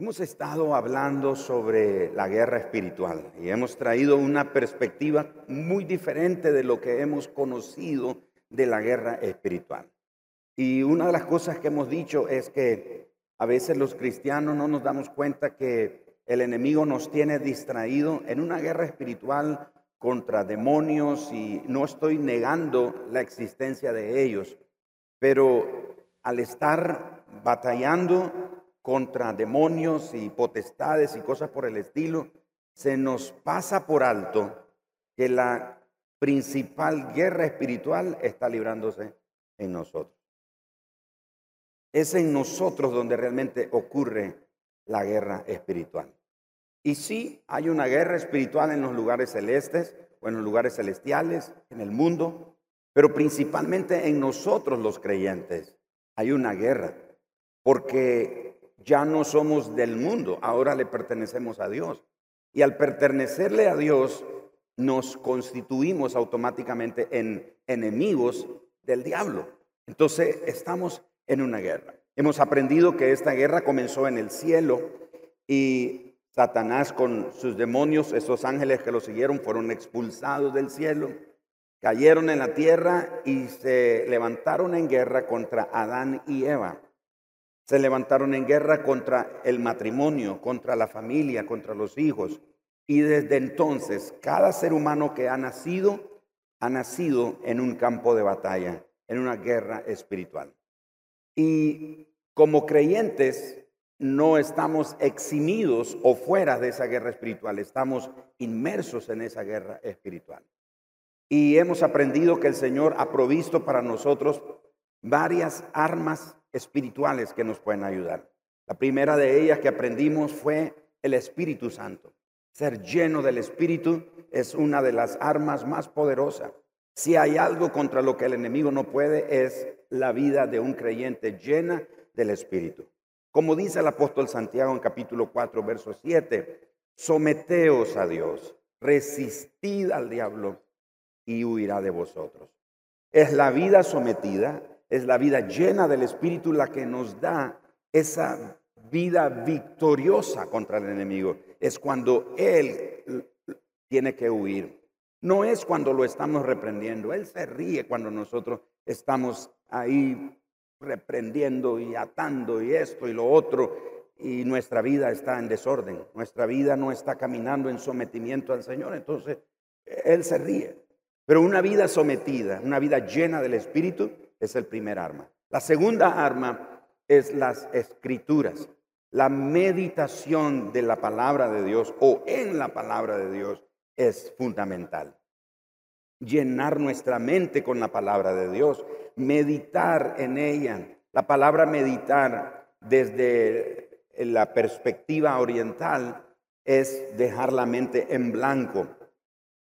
Hemos estado hablando sobre la guerra espiritual y hemos traído una perspectiva muy diferente de lo que hemos conocido de la guerra espiritual. Y una de las cosas que hemos dicho es que a veces los cristianos no nos damos cuenta que el enemigo nos tiene distraído en una guerra espiritual contra demonios y no estoy negando la existencia de ellos, pero al estar batallando contra demonios y potestades y cosas por el estilo, se nos pasa por alto que la principal guerra espiritual está librándose en nosotros. Es en nosotros donde realmente ocurre la guerra espiritual. Y sí, hay una guerra espiritual en los lugares celestes o en los lugares celestiales, en el mundo, pero principalmente en nosotros los creyentes hay una guerra, porque ya no somos del mundo, ahora le pertenecemos a Dios. Y al pertenecerle a Dios, nos constituimos automáticamente en enemigos del diablo. Entonces, estamos en una guerra. Hemos aprendido que esta guerra comenzó en el cielo y Satanás con sus demonios, esos ángeles que lo siguieron, fueron expulsados del cielo, cayeron en la tierra y se levantaron en guerra contra Adán y Eva. Se levantaron en guerra contra el matrimonio, contra la familia, contra los hijos. Y desde entonces, cada ser humano que ha nacido, ha nacido en un campo de batalla, en una guerra espiritual. Y como creyentes, no estamos eximidos o fuera de esa guerra espiritual, estamos inmersos en esa guerra espiritual. Y hemos aprendido que el Señor ha provisto para nosotros varias armas espirituales que nos pueden ayudar. La primera de ellas que aprendimos fue el Espíritu Santo. Ser lleno del Espíritu es una de las armas más poderosas. Si hay algo contra lo que el enemigo no puede es la vida de un creyente llena del Espíritu. Como dice el apóstol Santiago en capítulo 4, verso 7, someteos a Dios, resistid al diablo y huirá de vosotros. Es la vida sometida, es la vida llena del Espíritu la que nos da esa vida victoriosa contra el enemigo. Es cuando Él tiene que huir. No es cuando lo estamos reprendiendo. Él se ríe cuando nosotros estamos ahí reprendiendo y atando y esto y lo otro, y nuestra vida está en desorden, nuestra vida no está caminando en sometimiento al Señor, entonces Él se ríe. Pero una vida sometida, una vida llena del Espíritu, es el primer arma. La segunda arma es las escrituras, la meditación de la palabra de Dios o en la palabra de Dios es fundamental. Llenar nuestra mente con la palabra de Dios meditar en ella. La palabra meditar desde la perspectiva oriental es dejar la mente en blanco.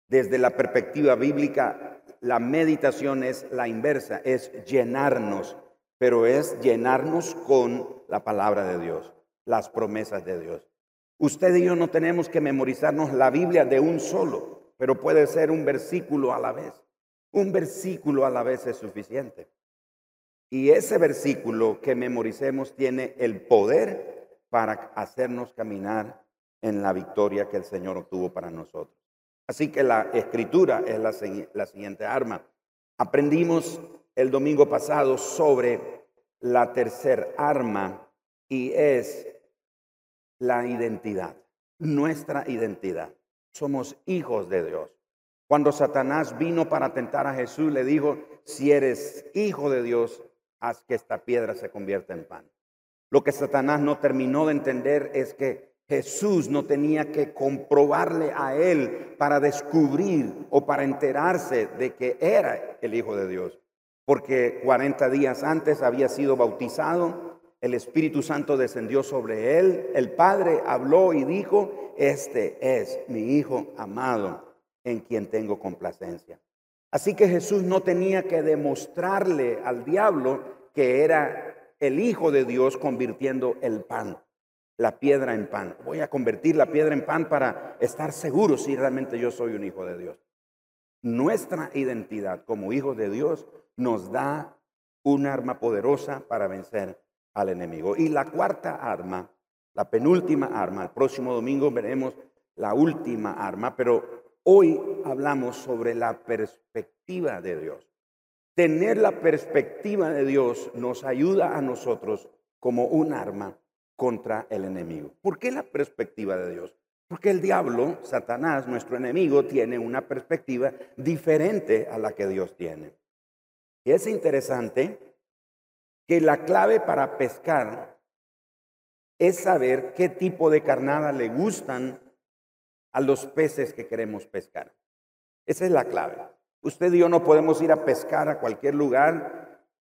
Desde la perspectiva bíblica, la meditación es la inversa, es llenarnos, pero es llenarnos con la palabra de Dios, las promesas de Dios. Usted y yo no tenemos que memorizarnos la Biblia de un solo, pero puede ser un versículo a la vez. Un versículo a la vez es suficiente. Y ese versículo que memoricemos tiene el poder para hacernos caminar en la victoria que el Señor obtuvo para nosotros. Así que la escritura es la, siguiente arma. Aprendimos el domingo pasado sobre la tercer arma y es la identidad, nuestra identidad. Somos hijos de Dios. Cuando Satanás vino para tentar a Jesús, le dijo, si eres hijo de Dios, haz que esta piedra se convierta en pan. Lo que Satanás no terminó de entender es que Jesús no tenía que comprobarle a él para descubrir o para enterarse de que era el Hijo de Dios. Porque 40 días antes había sido bautizado, el Espíritu Santo descendió sobre él, el Padre habló y dijo, este es mi Hijo amado en quien tengo complacencia. Así que Jesús no tenía que demostrarle al diablo que era el Hijo de Dios convirtiendo el pan, la piedra en pan. Voy a convertir la piedra en pan para estar seguro si realmente yo soy un hijo de Dios. Nuestra identidad como hijos de Dios nos da un arma poderosa para vencer al enemigo. Y la cuarta arma la penúltima arma. El próximo domingo veremos la última arma, pero hoy hablamos sobre la perspectiva de Dios. Tener la perspectiva de Dios nos ayuda a nosotros como un arma contra el enemigo. ¿Por qué la perspectiva de Dios? Porque el diablo, Satanás, nuestro enemigo, tiene una perspectiva diferente a la que Dios tiene. Y es interesante que la clave para pescar es saber qué tipo de carnada le gustan a los peces que queremos pescar. Esa es la clave. Usted y yo no podemos ir a pescar a cualquier lugar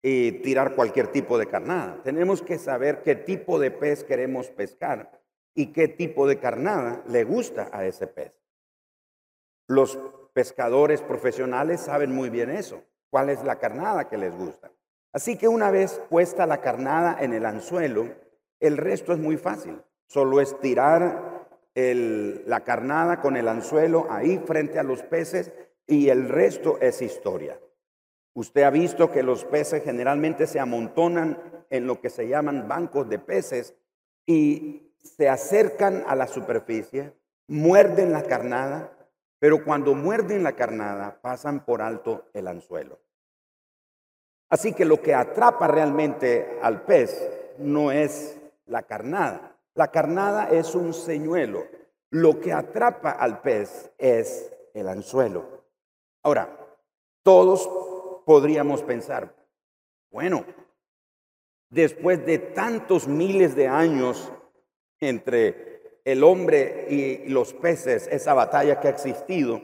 y tirar cualquier tipo de carnada. Tenemos que saber qué tipo de pez queremos pescar y qué tipo de carnada le gusta a ese pez. Los pescadores profesionales saben muy bien eso, cuál es la carnada que les gusta. Así que una vez puesta la carnada en el anzuelo, el resto es muy fácil. Solo es tirar la carnada con el anzuelo ahí frente a los peces y el resto es historia. Usted ha visto que los peces generalmente se amontonan en lo que se llaman bancos de peces y se acercan a la superficie, muerden la carnada, pero cuando muerden la carnada pasan por alto el anzuelo. Así que lo que atrapa realmente al pez no es la carnada. La carnada es un señuelo. Lo que atrapa al pez es el anzuelo. Ahora, todos podríamos pensar, bueno, después de tantos miles de años entre el hombre y los peces, esa batalla que ha existido,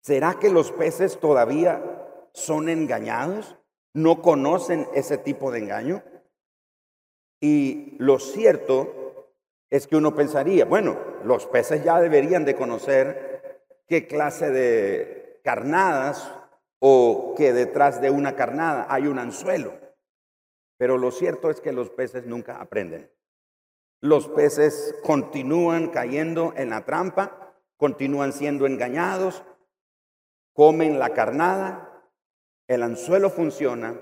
¿será que los peces todavía son engañados? ¿No conocen ese tipo de engaño? Y lo cierto es que uno pensaría, bueno, los peces ya deberían de conocer qué clase de carnadas o que detrás de una carnada hay un anzuelo. Pero lo cierto es que los peces nunca aprenden. Los peces continúan cayendo en la trampa, continúan siendo engañados, comen la carnada, el anzuelo funciona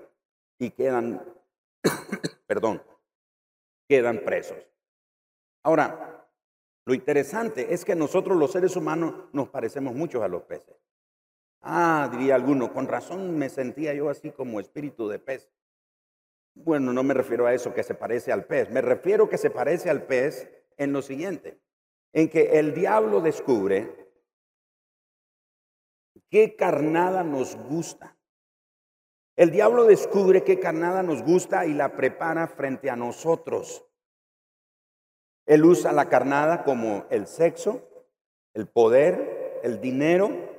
y quedan, perdón, quedan presos. Ahora, lo interesante es que nosotros los seres humanos nos parecemos mucho a los peces. Ah, diría alguno, con razón me sentía yo así como espíritu de pez. Bueno, no me refiero a eso que se parece al pez, me refiero que se parece al pez en lo siguiente, en que el diablo descubre qué carnada nos gusta. El diablo descubre qué carnada nos gusta y la prepara frente a nosotros. Él usa la carnada como el sexo, el poder, el dinero,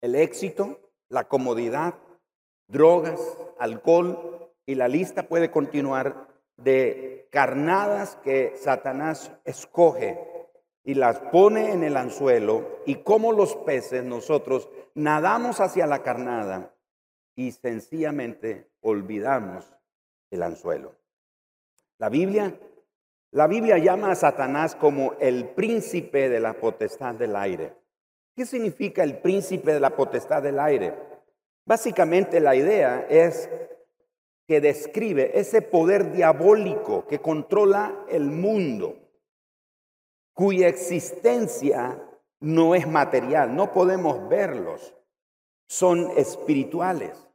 el éxito, la comodidad, drogas, alcohol, y la lista puede continuar de carnadas que Satanás escoge y las pone en el anzuelo y como los peces nosotros nadamos hacia la carnada y sencillamente olvidamos el anzuelo. La Biblia, la Biblia llama a Satanás como el príncipe de la potestad del aire. ¿Qué significa el príncipe de la potestad del aire? Básicamente la idea es que describe ese poder diabólico que controla el mundo, cuya existencia no es material, no podemos verlos, son espirituales,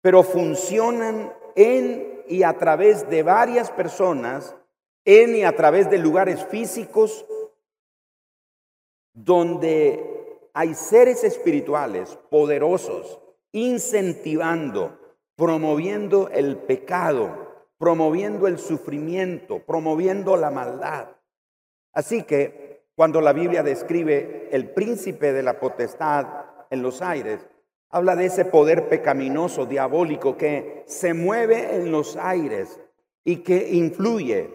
pero funcionan en y a través de varias personas, en y a través de lugares físicos, donde hay seres espirituales poderosos incentivando promoviendo el pecado, promoviendo el sufrimiento, promoviendo la maldad. Así que cuando la Biblia describe el príncipe de la potestad en los aires, habla de ese poder pecaminoso, diabólico, que se mueve en los aires y que influye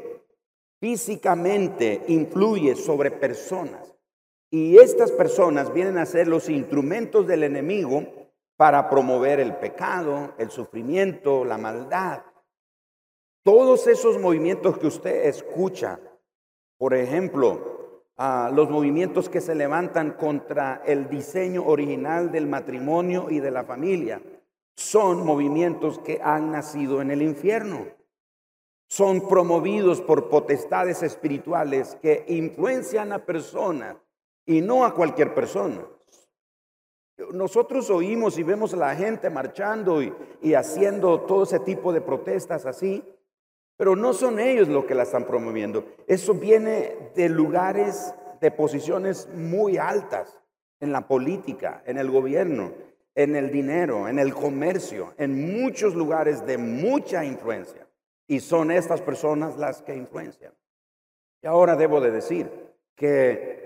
físicamente, influye sobre personas. Y estas personas vienen a ser los instrumentos del enemigo para promover el pecado, el sufrimiento, la maldad. Todos esos movimientos que usted escucha, por ejemplo, los movimientos que se levantan contra el diseño original del matrimonio y de la familia, son movimientos que han nacido en el infierno. son promovidos por potestades espirituales que influencian a personas y no a cualquier persona. Nosotros oímos y vemos a la gente marchando y, y, haciendo todo ese tipo de protestas así, pero no son ellos los que la están promoviendo. Eso viene de lugares, de posiciones muy altas en la política, en el gobierno, en el dinero, en el comercio, en muchos lugares de mucha influencia. Y son estas personas las que influencian. Y ahora debo de decir que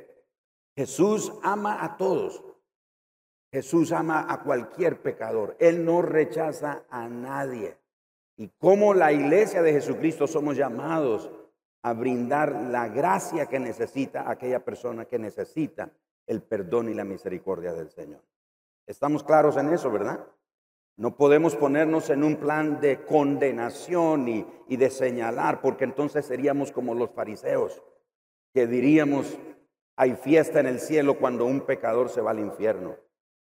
Jesús ama a todos. Jesús ama a cualquier pecador. Él no rechaza a nadie. Y como la iglesia de Jesucristo somos llamados a brindar la gracia que necesita aquella persona que necesita el perdón y la misericordia del Señor. Estamos claros en eso, ¿verdad? No podemos ponernos en un plan de condenación y, y, de señalar, porque entonces seríamos como los fariseos, que diríamos, hay fiesta en el cielo cuando un pecador se va al infierno.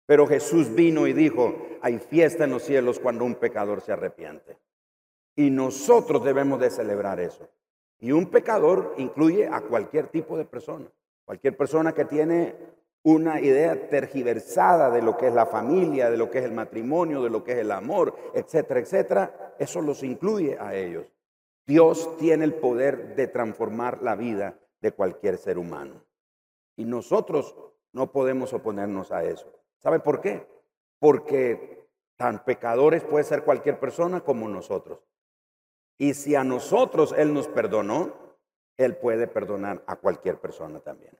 Pero Jesús vino y dijo, hay fiesta en los cielos cuando un pecador se arrepiente. Y nosotros debemos de celebrar eso. Y un pecador incluye a cualquier tipo de persona. Cualquier persona que tiene una idea tergiversada de lo que es la familia, de lo que es el matrimonio, de lo que es el amor, etcétera, etcétera, eso los incluye a ellos. Dios tiene el poder de transformar la vida de cualquier ser humano. Y nosotros no podemos oponernos a eso. ¿Sabe por qué? Porque tan pecadores puede ser cualquier persona como nosotros. Y si a nosotros Él nos perdonó, Él puede perdonar a cualquier persona también.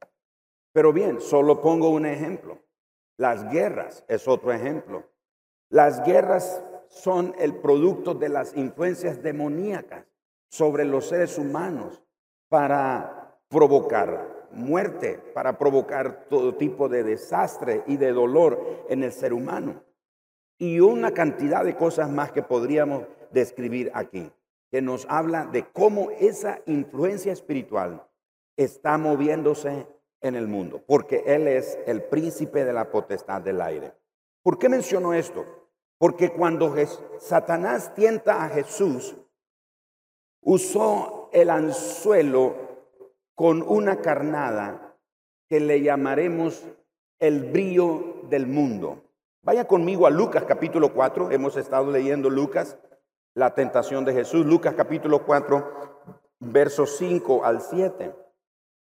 Pero bien, solo pongo un ejemplo. Las guerras es otro ejemplo. Las guerras son el producto de las influencias demoníacas sobre los seres humanos para provocar muerte, para provocar todo tipo de desastre y de dolor en el ser humano. Y una cantidad de cosas más que podríamos describir aquí que nos habla de cómo esa influencia espiritual está moviéndose en el mundo, porque Él es el príncipe de la potestad del aire. ¿Por qué menciono esto? Porque cuando Satanás tienta a Jesús, usó el anzuelo con una carnada que le llamaremos el brillo del mundo. Vaya conmigo a Lucas capítulo 4, hemos estado leyendo Lucas la tentación de Jesús. Lucas capítulo 4, versos 5 al 7.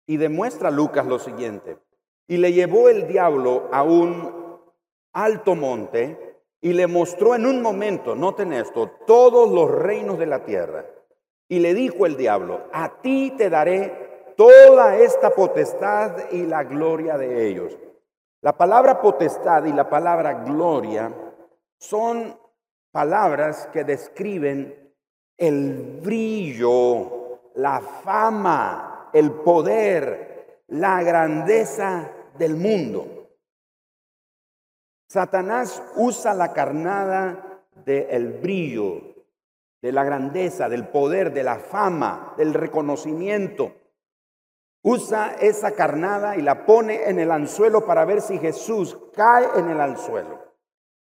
Y demuestra Lucas lo siguiente. Y le llevó el diablo a un alto monte y le mostró en un momento, noten esto, todos los reinos de la tierra. Y le dijo el diablo, a ti te daré toda esta potestad y la gloria de ellos. La palabra potestad y la palabra gloria son palabras que describen el brillo, la fama, el poder, la grandeza del mundo. Satanás usa la carnada del brillo, de la grandeza, del poder, de la fama, del reconocimiento. Usa esa carnada y la pone en el anzuelo para ver si Jesús cae en el anzuelo.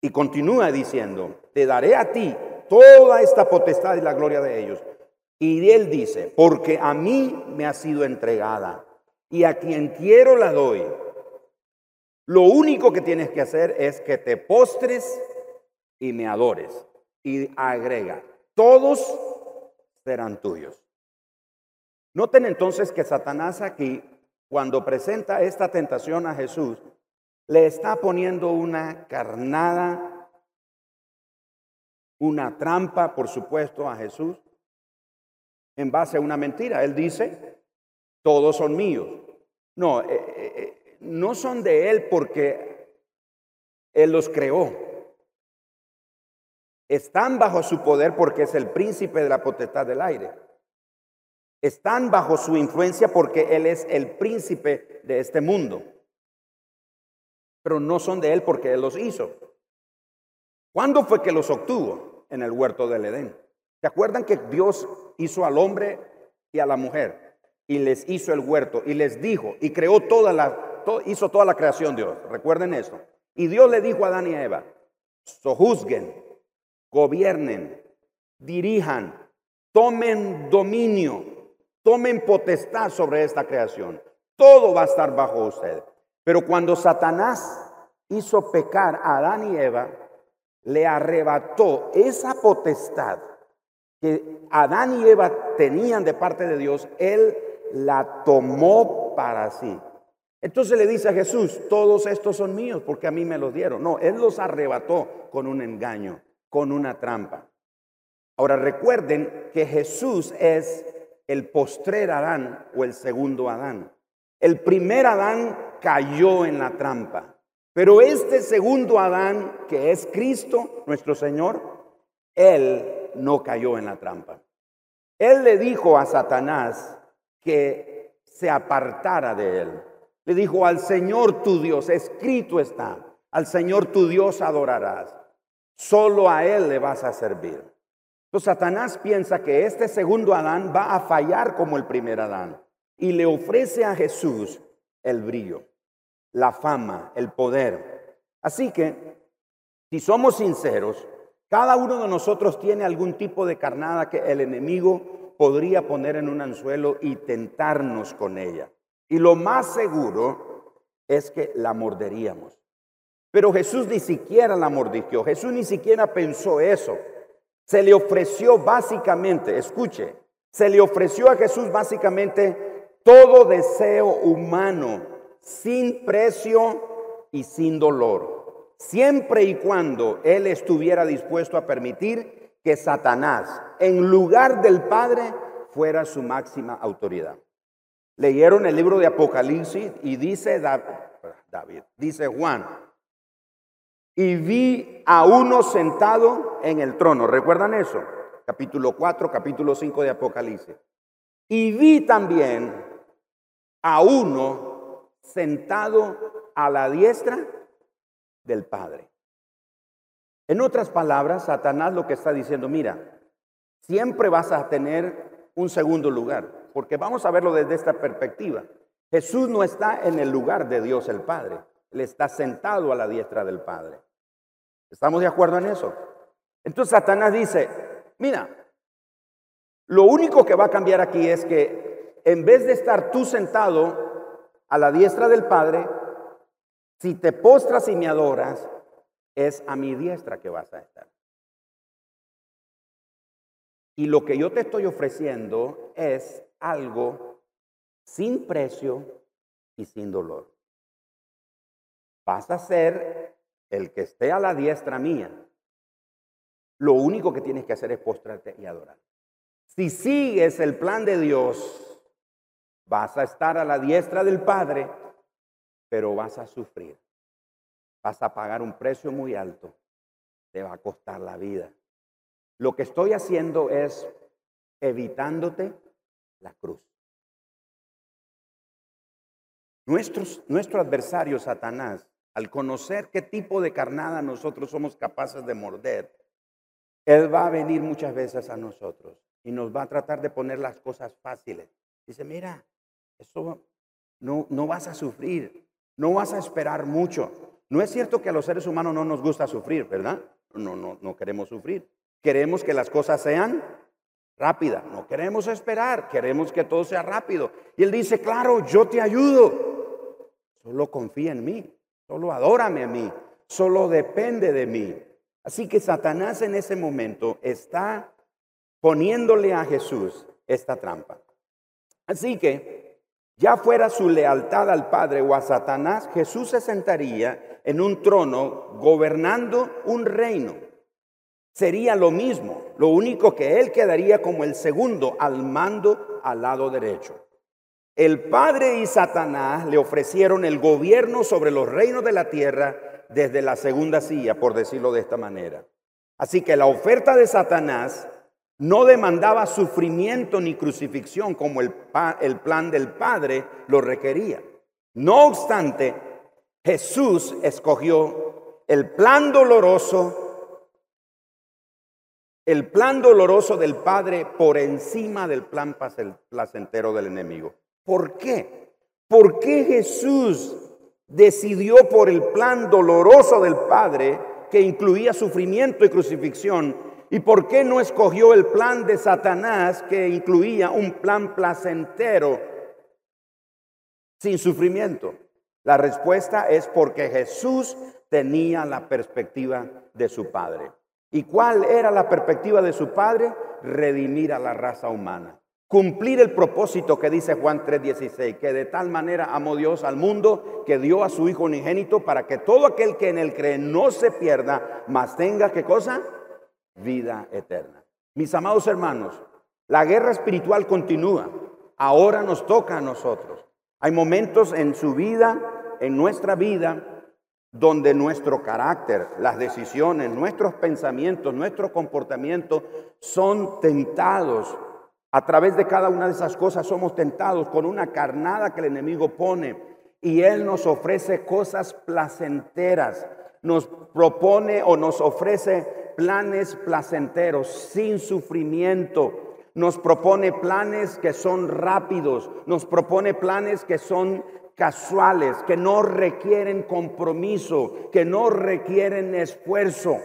Y continúa diciendo, te daré a ti toda esta potestad y la gloria de ellos. Y él dice, porque a mí me ha sido entregada y a quien quiero la doy. Lo único que tienes que hacer es que te postres y me adores. Y agrega, todos serán tuyos. Noten entonces que Satanás aquí, cuando presenta esta tentación a Jesús, le está poniendo una carnada, una trampa, por supuesto, a Jesús, en base a una mentira. Él dice, todos son míos. No, eh, eh, eh, no son de Él porque Él los creó. Están bajo su poder porque es el príncipe de la potestad del aire. Están bajo su influencia porque Él es el príncipe de este mundo pero no son de Él porque Él los hizo. ¿Cuándo fue que los obtuvo? En el huerto del Edén. ¿Se acuerdan que Dios hizo al hombre y a la mujer? Y les hizo el huerto y les dijo y creó toda la, hizo toda la creación Dios. Recuerden eso. Y Dios le dijo a Adán y a Eva, sojuzguen, gobiernen, dirijan tomen dominio, tomen potestad sobre esta creación. Todo va a estar bajo usted. Pero cuando Satanás hizo pecar a Adán y Eva, le arrebató esa potestad que Adán y Eva tenían de parte de Dios, él la tomó para sí. Entonces le dice a Jesús, todos estos son míos porque a mí me los dieron. No, él los arrebató con un engaño, con una trampa. Ahora recuerden que Jesús es el postrer Adán o el segundo Adán. El primer Adán cayó en la trampa, pero este segundo Adán, que es Cristo, nuestro Señor, él no cayó en la trampa. Él le dijo a Satanás que se apartara de él. Le dijo al Señor tu Dios, escrito está, al Señor tu Dios adorarás. Solo a Él le vas a servir. Entonces Satanás piensa que este segundo Adán va a fallar como el primer Adán y le ofrece a Jesús el brillo, la fama, el poder. Así que, si somos sinceros, cada uno de nosotros tiene algún tipo de carnada que el enemigo podría poner en un anzuelo y tentarnos con ella. Y lo más seguro es que la morderíamos. Pero Jesús ni siquiera la mordió. Jesús ni siquiera pensó eso. Se le ofreció básicamente, escuche, se le ofreció a Jesús básicamente todo deseo humano, sin precio y sin dolor, siempre y cuando Él estuviera dispuesto a permitir que Satanás, en lugar del Padre, fuera su máxima autoridad. Leyeron el libro de Apocalipsis y dice David, dice Juan, y vi a uno sentado en el trono. ¿Recuerdan eso? Capítulo 4, capítulo 5 de Apocalipsis. Y vi también a uno sentado a la diestra del Padre. En otras palabras, Satanás lo que está diciendo, mira, siempre vas a tener un segundo lugar, porque vamos a verlo desde esta perspectiva. Jesús no está en el lugar de Dios el Padre. Él está sentado a la diestra del Padre. ¿Estamos de acuerdo en eso? Entonces Satanás dice, mira, lo único que va a cambiar aquí es que en vez de estar tú sentado a la diestra del Padre, si te postras y me adoras, es a mi diestra que vas a estar. Y lo que yo te estoy ofreciendo es algo sin precio y sin dolor. Vas a ser el que esté a la diestra mía. Lo único que tienes que hacer es postrarte y adorar. Si sigues el plan de Dios, vas a estar a la diestra del Padre, pero vas a sufrir. Vas a pagar un precio muy alto. Te va a costar la vida. Lo que estoy haciendo es evitándote la cruz. Nuestros, nuestro adversario Satanás, al conocer qué tipo de carnada nosotros somos capaces de morder, él va a venir muchas veces a nosotros y nos va a tratar de poner las cosas fáciles. Dice, mira, eso no, no vas a sufrir, no vas a esperar mucho. No es cierto que a los seres humanos no nos gusta sufrir, ¿verdad? No, no, no queremos sufrir. Queremos que las cosas sean rápidas. No queremos esperar, queremos que todo sea rápido. Y él dice, claro, yo te ayudo. Solo confía en mí, solo adórame a mí, solo depende de mí. Así que Satanás en ese momento está poniéndole a Jesús esta trampa. Así que, ya fuera su lealtad al Padre o a Satanás, Jesús se sentaría en un trono gobernando un reino sería lo mismo, lo único que él quedaría como el segundo al mando al lado derecho. El Padre y Satanás le ofrecieron el gobierno sobre los reinos de la tierra desde la segunda silla, por decirlo de esta manera. Así que la oferta de Satanás no demandaba sufrimiento ni crucifixión como el, el plan del Padre lo requería. No obstante, Jesús escogió el plan doloroso el plan doloroso del Padre por encima del plan placentero del enemigo. ¿Por qué? ¿Por qué Jesús decidió por el plan doloroso del Padre que incluía sufrimiento y crucifixión ¿Y por qué no escogió el plan de Satanás que incluía un plan placentero sin sufrimiento? La respuesta es porque Jesús tenía la perspectiva de su Padre. ¿Y cuál era la perspectiva de su Padre? Redimir a la raza humana. Cumplir el propósito que dice Juan 3:16, que de tal manera amó Dios al mundo que dio a su Hijo unigénito para que todo aquel que en él cree no se pierda, mas tenga, ¿qué cosa? Vida eterna. Mis amados hermanos, la guerra espiritual continúa. Ahora nos toca a nosotros. Hay momentos en su vida, en nuestra vida, donde nuestro carácter, las decisiones, nuestros pensamientos, nuestro comportamiento son tentados. A través de cada una de esas cosas somos tentados con una carnada que el enemigo pone y él nos ofrece cosas placenteras, nos propone o nos ofrece planes placenteros sin sufrimiento, nos propone planes que son rápidos, nos propone planes que son casuales, que no requieren compromiso, que no requieren esfuerzo.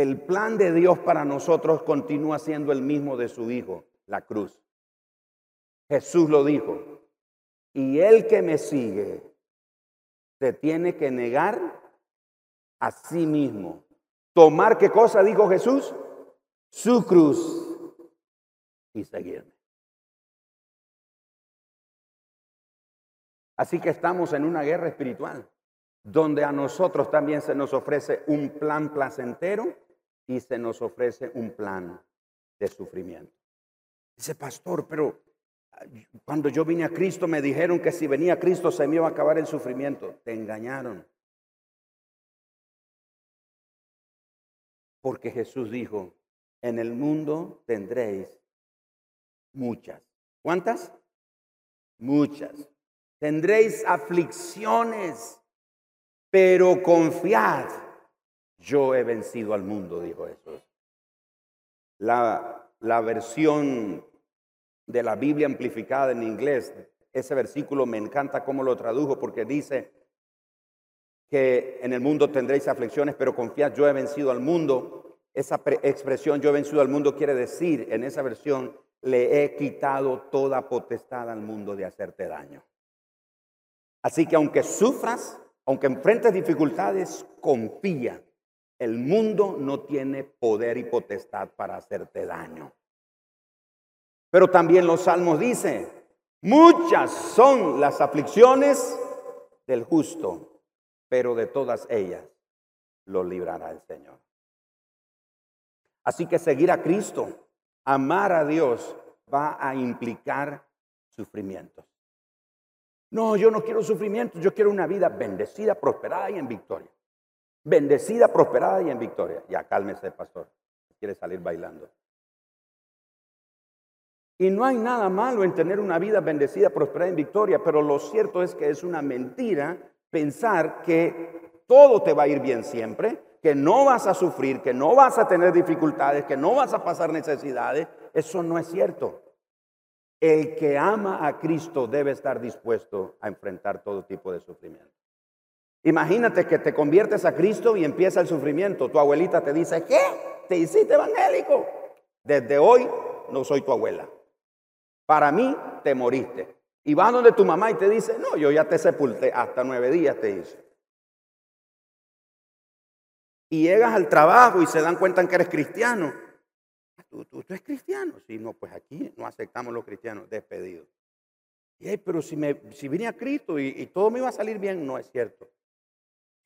El plan de Dios para nosotros continúa siendo el mismo de su Hijo, la cruz. Jesús lo dijo. Y el que me sigue se tiene que negar a sí mismo. Tomar qué cosa dijo Jesús? Su cruz y seguirme. Así que estamos en una guerra espiritual, donde a nosotros también se nos ofrece un plan placentero y se nos ofrece un plan de sufrimiento. Dice, pastor, pero cuando yo vine a Cristo me dijeron que si venía Cristo se me iba a acabar el sufrimiento. Te engañaron. Porque Jesús dijo, en el mundo tendréis muchas. ¿Cuántas? Muchas. Tendréis aflicciones, pero confiad, yo he vencido al mundo, dijo Jesús. La, la versión de la Biblia amplificada en inglés, ese versículo me encanta cómo lo tradujo porque dice que en el mundo tendréis aflicciones, pero confiad, yo he vencido al mundo. Esa expresión yo he vencido al mundo quiere decir en esa versión, le he quitado toda potestad al mundo de hacerte daño. Así que aunque sufras, aunque enfrentes dificultades, confía. El mundo no tiene poder y potestad para hacerte daño. Pero también los salmos dicen, muchas son las aflicciones del justo, pero de todas ellas lo librará el Señor. Así que seguir a Cristo, amar a Dios, va a implicar sufrimientos. No, yo no quiero sufrimiento, yo quiero una vida bendecida, prosperada y en victoria. Bendecida, prosperada y en victoria. Ya cálmese, pastor. Quiere salir bailando. Y no hay nada malo en tener una vida bendecida, prosperada en victoria, pero lo cierto es que es una mentira pensar que todo te va a ir bien siempre, que no vas a sufrir, que no vas a tener dificultades, que no vas a pasar necesidades. Eso no es cierto. El que ama a Cristo debe estar dispuesto a enfrentar todo tipo de sufrimiento. Imagínate que te conviertes a Cristo y empieza el sufrimiento. Tu abuelita te dice, ¿qué? Te hiciste evangélico. Desde hoy no soy tu abuela. Para mí te moriste. Y vas donde tu mamá y te dice, no, yo ya te sepulté, hasta nueve días te hice. Y llegas al trabajo y se dan cuenta que eres cristiano. ¿Tú, tú, eres cristiano? Sí, no, pues aquí no aceptamos los cristianos, despedidos. Y, pero si, me, si vine a Cristo y, y todo me iba a salir bien, no es cierto.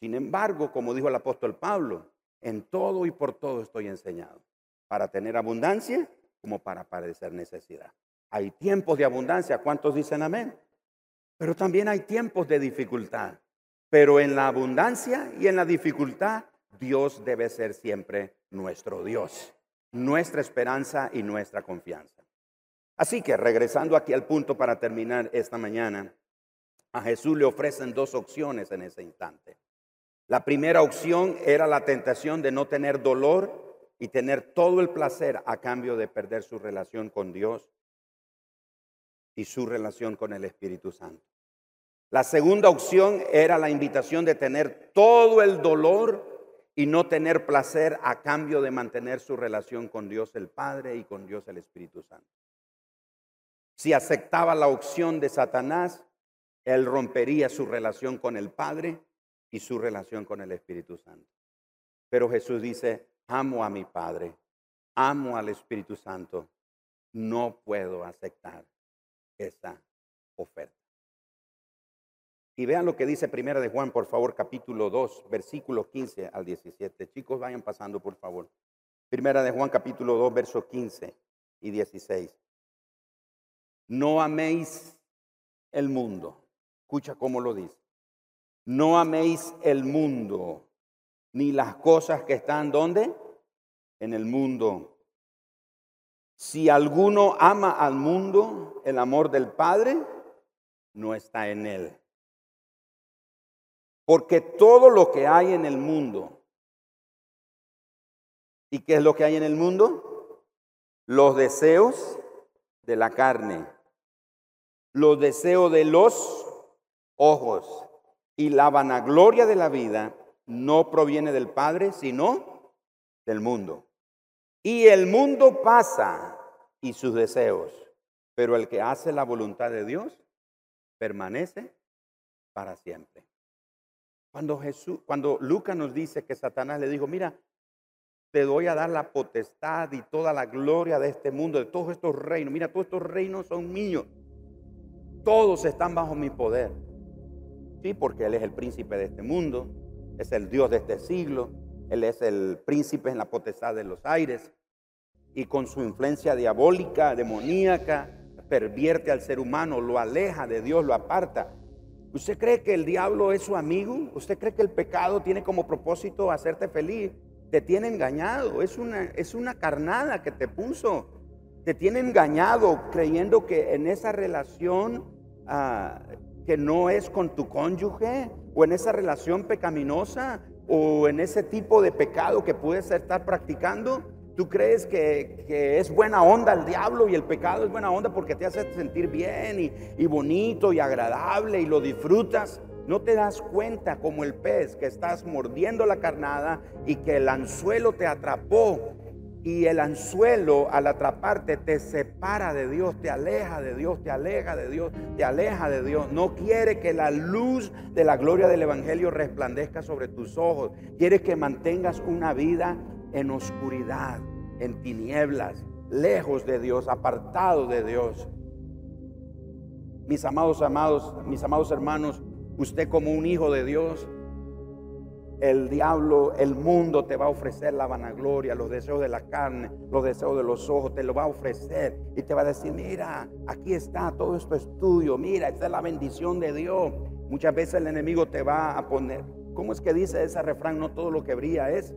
Sin embargo, como dijo el apóstol Pablo, en todo y por todo estoy enseñado, para tener abundancia como para padecer necesidad. Hay tiempos de abundancia, ¿cuántos dicen amén? Pero también hay tiempos de dificultad. Pero en la abundancia y en la dificultad, Dios debe ser siempre nuestro Dios nuestra esperanza y nuestra confianza. Así que regresando aquí al punto para terminar esta mañana, a Jesús le ofrecen dos opciones en ese instante. La primera opción era la tentación de no tener dolor y tener todo el placer a cambio de perder su relación con Dios y su relación con el Espíritu Santo. La segunda opción era la invitación de tener todo el dolor y no tener placer a cambio de mantener su relación con Dios el Padre y con Dios el Espíritu Santo. Si aceptaba la opción de Satanás, él rompería su relación con el Padre y su relación con el Espíritu Santo. Pero Jesús dice, amo a mi Padre, amo al Espíritu Santo, no puedo aceptar esa oferta. Y vean lo que dice Primera de Juan, por favor, capítulo 2, versículos 15 al 17. Chicos, vayan pasando, por favor. Primera de Juan, capítulo 2, versos 15 y 16. No améis el mundo. Escucha cómo lo dice. No améis el mundo, ni las cosas que están donde? En el mundo. Si alguno ama al mundo, el amor del Padre no está en él. Porque todo lo que hay en el mundo, ¿y qué es lo que hay en el mundo? Los deseos de la carne, los deseos de los ojos y la vanagloria de la vida no proviene del Padre, sino del mundo. Y el mundo pasa y sus deseos, pero el que hace la voluntad de Dios permanece para siempre. Cuando Jesús, cuando Lucas nos dice que Satanás le dijo, mira, te doy a dar la potestad y toda la gloria de este mundo, de todos estos reinos. Mira, todos estos reinos son míos. Todos están bajo mi poder. Sí, porque Él es el príncipe de este mundo, es el Dios de este siglo, Él es el príncipe en la potestad de los aires. Y con su influencia diabólica, demoníaca, pervierte al ser humano, lo aleja de Dios, lo aparta. ¿Usted cree que el diablo es su amigo? ¿Usted cree que el pecado tiene como propósito hacerte feliz? Te tiene engañado, es una, es una carnada que te puso. Te tiene engañado creyendo que en esa relación ah, que no es con tu cónyuge o en esa relación pecaminosa o en ese tipo de pecado que puedes estar practicando, Tú crees que, es buena onda el diablo y el pecado es buena onda porque te hace sentir bien y, y, bonito y agradable y lo disfrutas. No te das cuenta como el pez que estás mordiendo la carnada y que el anzuelo te atrapó. Y el anzuelo al atraparte te separa de Dios, te aleja de Dios, te aleja de Dios, te aleja de Dios. No quiere que la luz de la gloria del Evangelio resplandezca sobre tus ojos. Quiere que mantengas una vida en oscuridad, en tinieblas, lejos de Dios, apartado de Dios. Mis amados, amados, mis amados hermanos, usted como un hijo de Dios, el diablo, el mundo te va a ofrecer la vanagloria, los deseos de la carne, los deseos de los ojos, te lo va a ofrecer y te va a decir, mira, aquí está, todo esto es tuyo, mira, esta es la bendición de Dios. Muchas veces el enemigo te va a poner, ¿cómo es que dice ese refrán? No todo lo que brilla es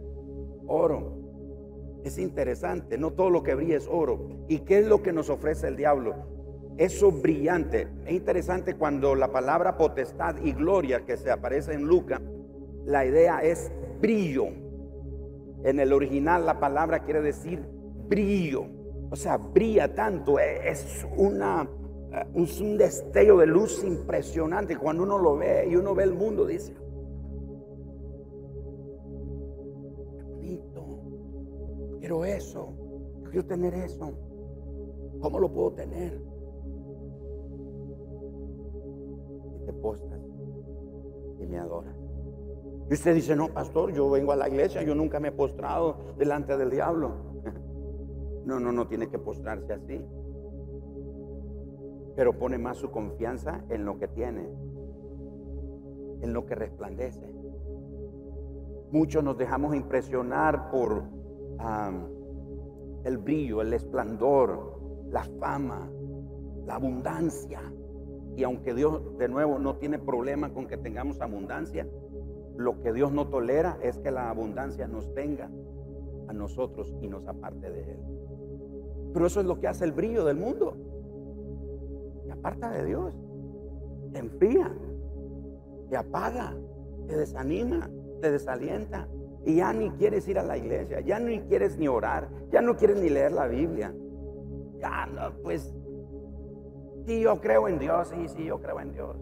oro. Es interesante, no todo lo que brilla es oro. ¿Y qué es lo que nos ofrece el diablo? Eso brillante. Es interesante cuando la palabra potestad y gloria que se aparece en Lucas, la idea es brillo. En el original la palabra quiere decir brillo. O sea, brilla tanto. E, es una, es un destello de luz impresionante. Cuando uno lo ve y uno ve el mundo, dice, quiero eso, quiero tener eso. ¿Cómo lo puedo tener? Y te postras y me adoras. Y usted dice, no, pastor, yo vengo a la iglesia, yo nunca me he postrado delante del diablo. No, no, no tiene que postrarse así. Pero pone más su confianza en lo que tiene, en lo que resplandece. Muchos nos dejamos impresionar por el brillo, el esplendor, la fama, la abundancia. Y aunque Dios de nuevo no tiene problema con que tengamos abundancia, lo que Dios no tolera es que la abundancia nos tenga a nosotros y nos aparte de Él. Pero eso es lo que hace el brillo del mundo. Te aparta de Dios, te enfría, te apaga, te desanima, te desalienta. Y ya ni quieres ir a la iglesia, ya ni quieres ni orar, ya no quieres ni leer la Biblia. Ya no, pues, sí, yo creo en Dios, sí, sí, yo creo en Dios.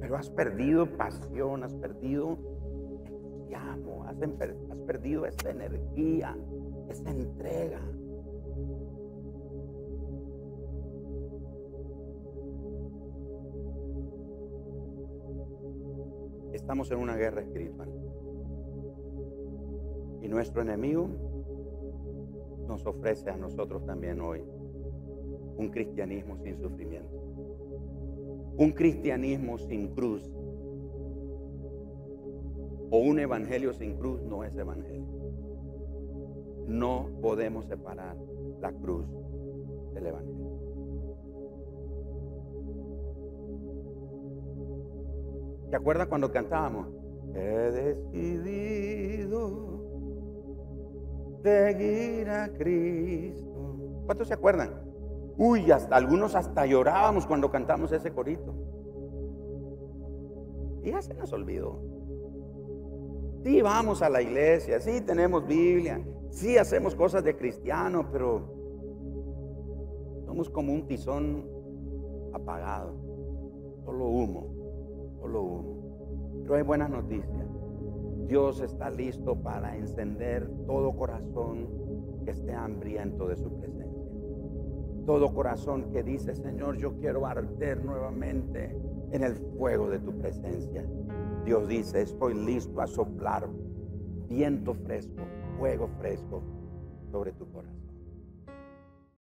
Pero has perdido pasión, has perdido llamo, has, has perdido esa energía, esa entrega. Estamos en una guerra espiritual. Y nuestro enemigo nos ofrece a nosotros también hoy un cristianismo sin sufrimiento. Un cristianismo sin cruz. O un evangelio sin cruz no es evangelio. No podemos separar la cruz del evangelio. ¿Te acuerdas cuando cantábamos? He decidido seguir a Cristo. ¿Cuántos se acuerdan? Uy, hasta algunos hasta llorábamos cuando cantamos ese corito. Y ya se nos olvidó. Sí, vamos a la iglesia, sí tenemos Biblia, sí hacemos cosas de cristiano, pero somos como un tizón apagado, solo humo, solo humo. Pero hay buenas noticias. Dios está listo para encender todo corazón que esté hambriento de su presencia. Todo corazón que dice, Señor, yo quiero arder nuevamente en el fuego de tu presencia. Dios dice, estoy listo a soplar viento fresco, fuego fresco sobre tu corazón.